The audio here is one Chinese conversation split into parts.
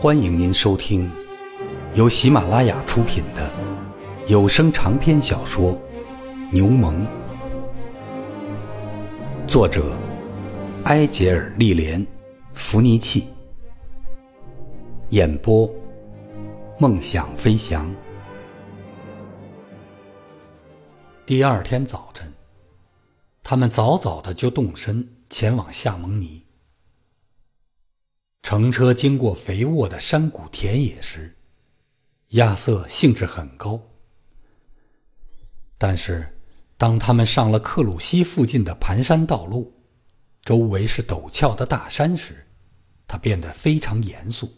欢迎您收听由喜马拉雅出品的有声长篇小说《牛虻》，作者埃杰尔·利莲·弗尼契，演播梦想飞翔。第二天早晨，他们早早的就动身前往夏蒙尼。乘车经过肥沃的山谷田野时，亚瑟兴致很高。但是，当他们上了克鲁西附近的盘山道路，周围是陡峭的大山时，他变得非常严肃，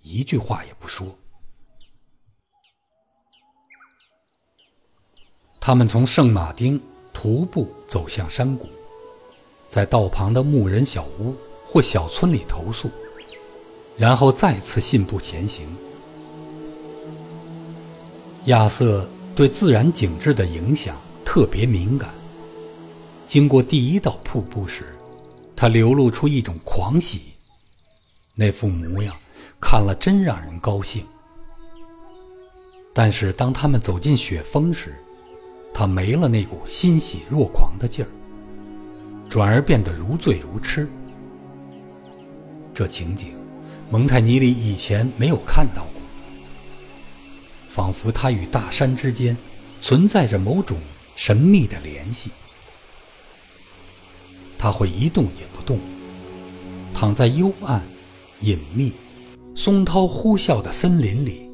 一句话也不说。他们从圣马丁徒步走向山谷，在道旁的牧人小屋或小村里投宿。然后再次信步前行。亚瑟对自然景致的影响特别敏感。经过第一道瀑布时，他流露出一种狂喜，那副模样看了真让人高兴。但是当他们走进雪峰时，他没了那股欣喜若狂的劲儿，转而变得如醉如痴。这情景。蒙泰尼里以前没有看到过，仿佛他与大山之间存在着某种神秘的联系。他会一动也不动，躺在幽暗、隐秘、松涛呼啸的森林里，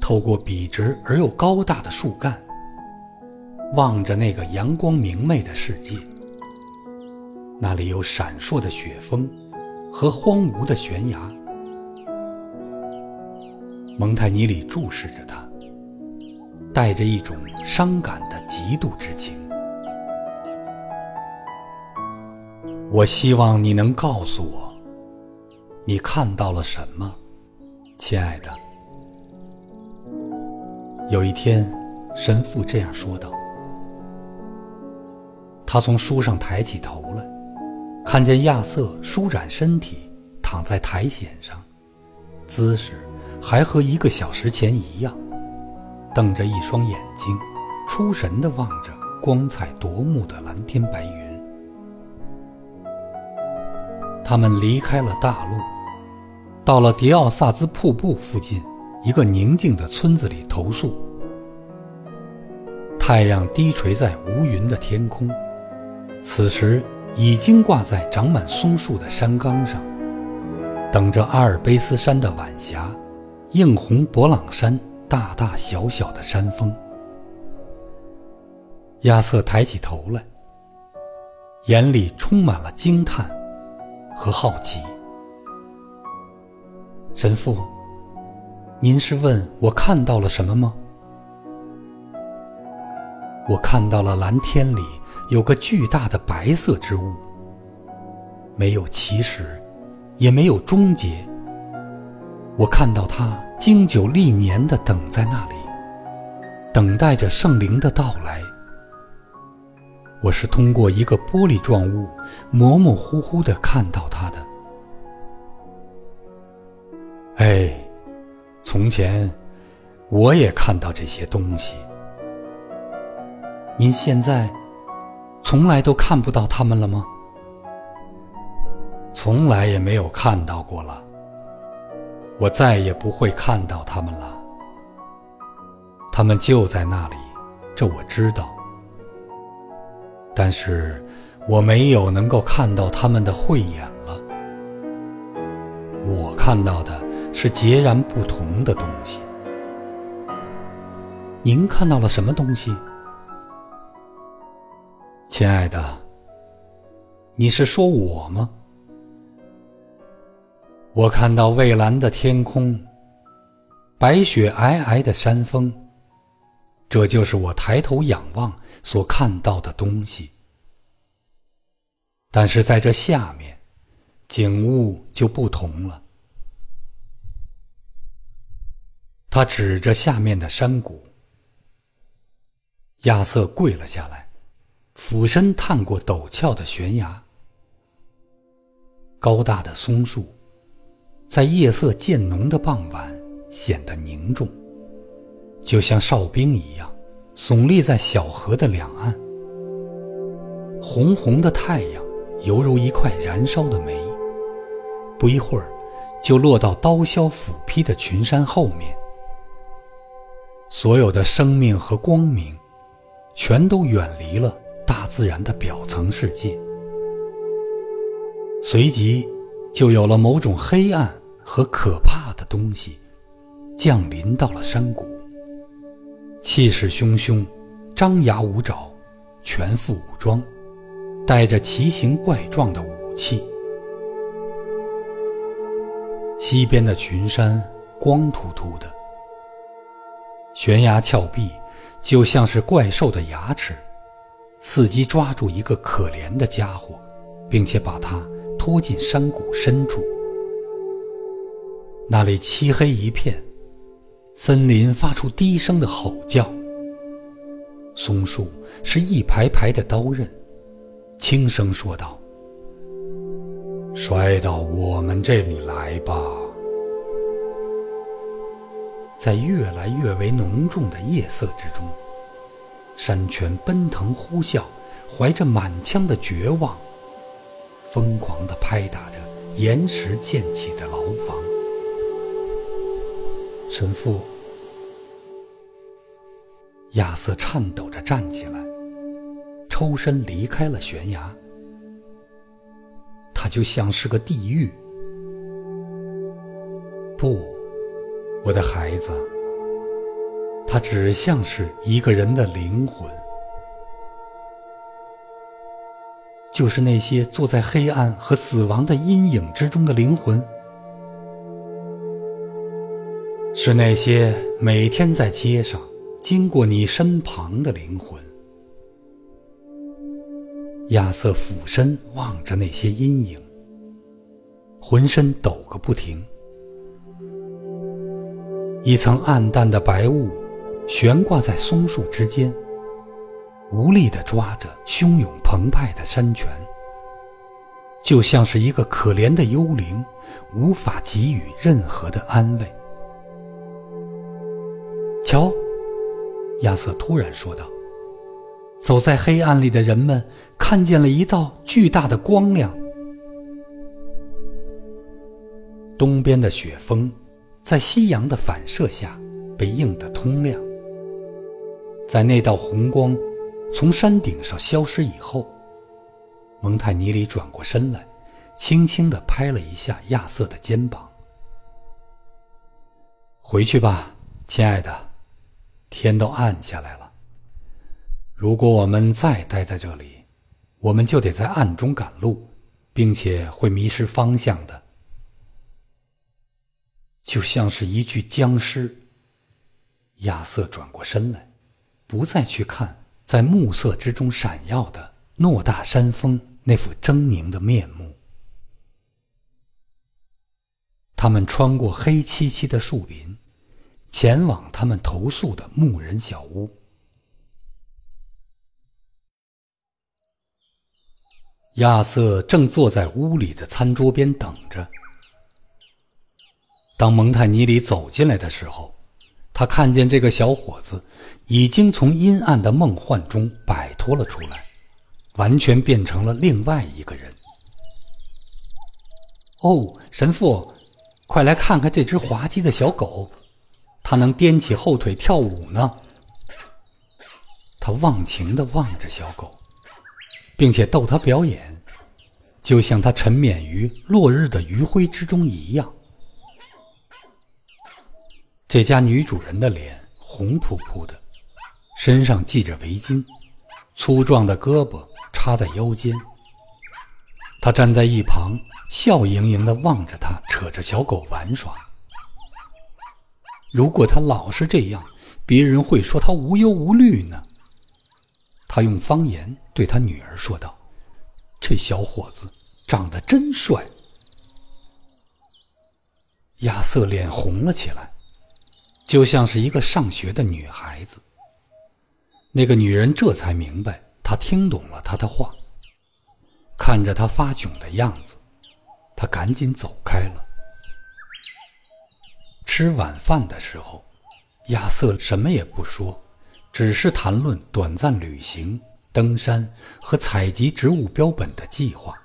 透过笔直而又高大的树干，望着那个阳光明媚的世界。那里有闪烁的雪峰。和荒芜的悬崖，蒙泰尼里注视着他，带着一种伤感的嫉妒之情。我希望你能告诉我，你看到了什么，亲爱的。有一天，神父这样说道。他从书上抬起头来。看见亚瑟舒展身体，躺在苔藓上，姿势还和一个小时前一样，瞪着一双眼睛，出神地望着光彩夺目的蓝天白云。他们离开了大陆，到了迪奥萨兹瀑布附近一个宁静的村子里投宿。太阳低垂在无云的天空，此时。已经挂在长满松树的山岗上，等着阿尔卑斯山的晚霞，映红勃朗山大大小小的山峰。亚瑟抬起头来，眼里充满了惊叹和好奇。神父，您是问我看到了什么吗？我看到了蓝天里。有个巨大的白色之物，没有起始，也没有终结。我看到它经久历年的等在那里，等待着圣灵的到来。我是通过一个玻璃状物模模糊糊的看到它的。哎，从前我也看到这些东西。您现在？从来都看不到他们了吗？从来也没有看到过了。我再也不会看到他们了。他们就在那里，这我知道。但是我没有能够看到他们的慧眼了。我看到的是截然不同的东西。您看到了什么东西？亲爱的，你是说我吗？我看到蔚蓝的天空，白雪皑皑的山峰，这就是我抬头仰望所看到的东西。但是在这下面，景物就不同了。他指着下面的山谷，亚瑟跪了下来。俯身探过陡峭的悬崖，高大的松树，在夜色渐浓的傍晚显得凝重，就像哨兵一样，耸立在小河的两岸。红红的太阳犹如一块燃烧的煤，不一会儿就落到刀削斧劈的群山后面。所有的生命和光明，全都远离了大自然的表层世界。随即，就有了某种黑暗和可怕的东西降临到了山谷，气势汹汹，张牙舞爪，全副武装，带着奇形怪状的武器。西边的群山光秃秃的。悬崖峭壁，就像是怪兽的牙齿，伺机抓住一个可怜的家伙，并且把他拖进山谷深处。那里漆黑一片，森林发出低声的吼叫。松树是一排排的刀刃，轻声说道：“摔到我们这里来吧。”在越来越为浓重的夜色之中，山泉奔腾呼啸，怀着满腔的绝望，疯狂地拍打着岩石建起的牢房。神父，亚瑟颤抖着站起来，抽身离开了悬崖。他就像是个地狱。不。我的孩子，他只像是一个人的灵魂，就是那些坐在黑暗和死亡的阴影之中的灵魂，是那些每天在街上经过你身旁的灵魂。亚瑟俯身望着那些阴影，浑身抖个不停。一层暗淡的白雾悬挂在松树之间，无力地抓着汹涌澎湃的山泉，就像是一个可怜的幽灵，无法给予任何的安慰。瞧，亚瑟突然说道：“走在黑暗里的人们看见了一道巨大的光亮。东边的雪峰。”在夕阳的反射下，被映得通亮。在那道红光从山顶上消失以后，蒙泰尼里转过身来，轻轻地拍了一下亚瑟的肩膀：“回去吧，亲爱的，天都暗下来了。如果我们再待在这里，我们就得在暗中赶路，并且会迷失方向的。”就像是一具僵尸。亚瑟转过身来，不再去看在暮色之中闪耀的诺大山峰那副狰狞的面目。他们穿过黑漆漆的树林，前往他们投宿的牧人小屋。亚瑟正坐在屋里的餐桌边等着。当蒙泰尼里走进来的时候，他看见这个小伙子已经从阴暗的梦幻中摆脱了出来，完全变成了另外一个人。哦，神父，快来看看这只滑稽的小狗，它能颠起后腿跳舞呢。他忘情地望着小狗，并且逗它表演，就像他沉湎于落日的余晖之中一样。这家女主人的脸红扑扑的，身上系着围巾，粗壮的胳膊插在腰间。她站在一旁，笑盈盈地望着他，扯着小狗玩耍。如果他老是这样，别人会说他无忧无虑呢。他用方言对他女儿说道：“这小伙子长得真帅。”亚瑟脸红了起来。就像是一个上学的女孩子。那个女人这才明白，她听懂了他的话。看着他发窘的样子，她赶紧走开了。吃晚饭的时候，亚瑟什么也不说，只是谈论短暂旅行、登山和采集植物标本的计划。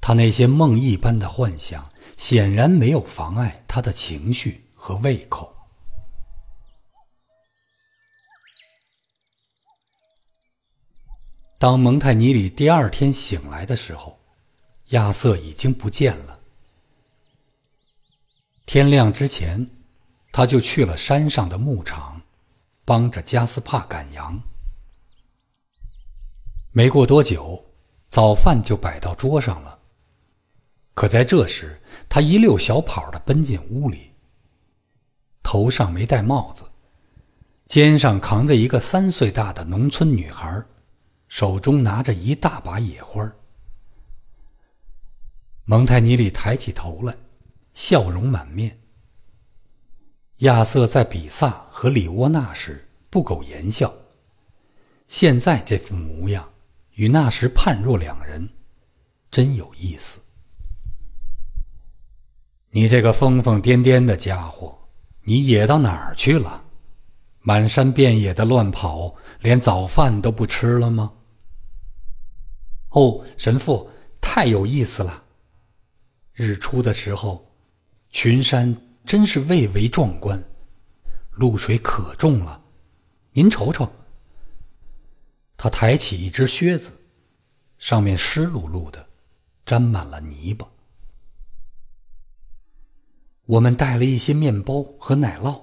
他那些梦一般的幻想显然没有妨碍他的情绪和胃口。当蒙泰尼里第二天醒来的时候，亚瑟已经不见了。天亮之前，他就去了山上的牧场，帮着加斯帕赶羊。没过多久，早饭就摆到桌上了。可在这时，他一溜小跑的奔进屋里，头上没戴帽子，肩上扛着一个三岁大的农村女孩，手中拿着一大把野花。蒙泰尼里抬起头来。笑容满面。亚瑟在比萨和里沃纳时不苟言笑，现在这副模样与那时判若两人，真有意思。你这个疯疯癫癫的家伙，你野到哪儿去了？满山遍野的乱跑，连早饭都不吃了吗？哦，神父，太有意思了。日出的时候。群山真是蔚为壮观，露水可重了，您瞅瞅。他抬起一只靴子，上面湿漉漉的，沾满了泥巴。我们带了一些面包和奶酪，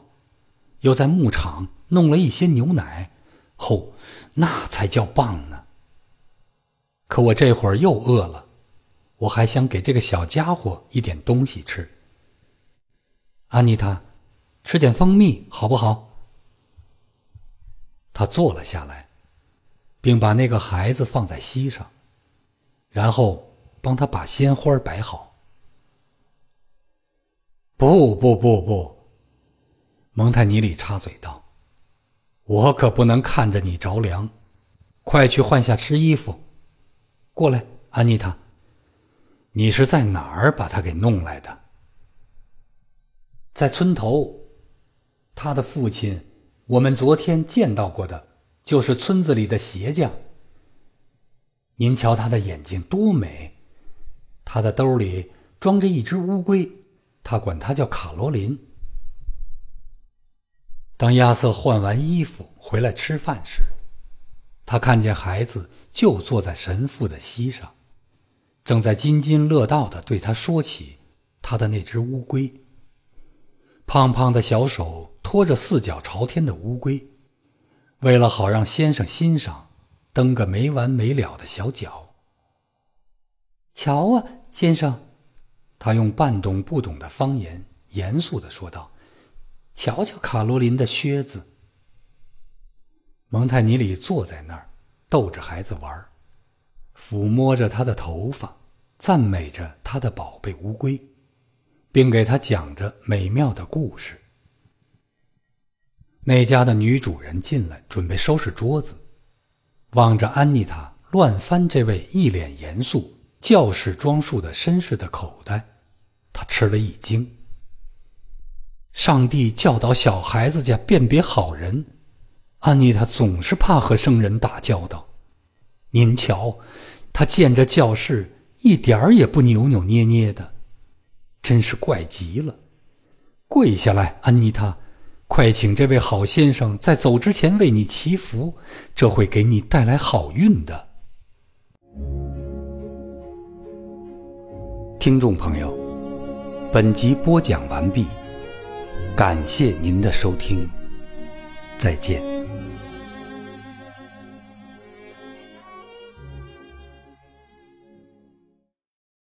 又在牧场弄了一些牛奶，吼，那才叫棒呢。可我这会儿又饿了，我还想给这个小家伙一点东西吃。安妮塔，吃点蜂蜜好不好？他坐了下来，并把那个孩子放在膝上，然后帮他把鲜花摆好。不不不不，蒙泰尼里插嘴道：“我可不能看着你着凉，快去换下湿衣服。过来，安妮塔，你是在哪儿把他给弄来的？”在村头，他的父亲，我们昨天见到过的，就是村子里的鞋匠。您瞧他的眼睛多美，他的兜里装着一只乌龟，他管它叫卡罗琳。当亚瑟换完衣服回来吃饭时，他看见孩子就坐在神父的膝上，正在津津乐道的对他说起他的那只乌龟。胖胖的小手托着四脚朝天的乌龟，为了好让先生欣赏，蹬个没完没了的小脚。瞧啊，先生，他用半懂不懂的方言严肃的说道：“瞧瞧卡罗琳的靴子。”蒙泰尼里坐在那儿，逗着孩子玩，抚摸着他的头发，赞美着他的宝贝乌龟。并给他讲着美妙的故事。那家的女主人进来，准备收拾桌子，望着安妮塔乱翻这位一脸严肃、教士装束的绅士的口袋，他吃了一惊。上帝教导小孩子家辨别好人，安妮塔总是怕和生人打交道。您瞧，她见着教士一点儿也不扭扭捏捏的。真是怪极了！跪下来，安妮塔，快请这位好先生在走之前为你祈福，这会给你带来好运的。听众朋友，本集播讲完毕，感谢您的收听，再见。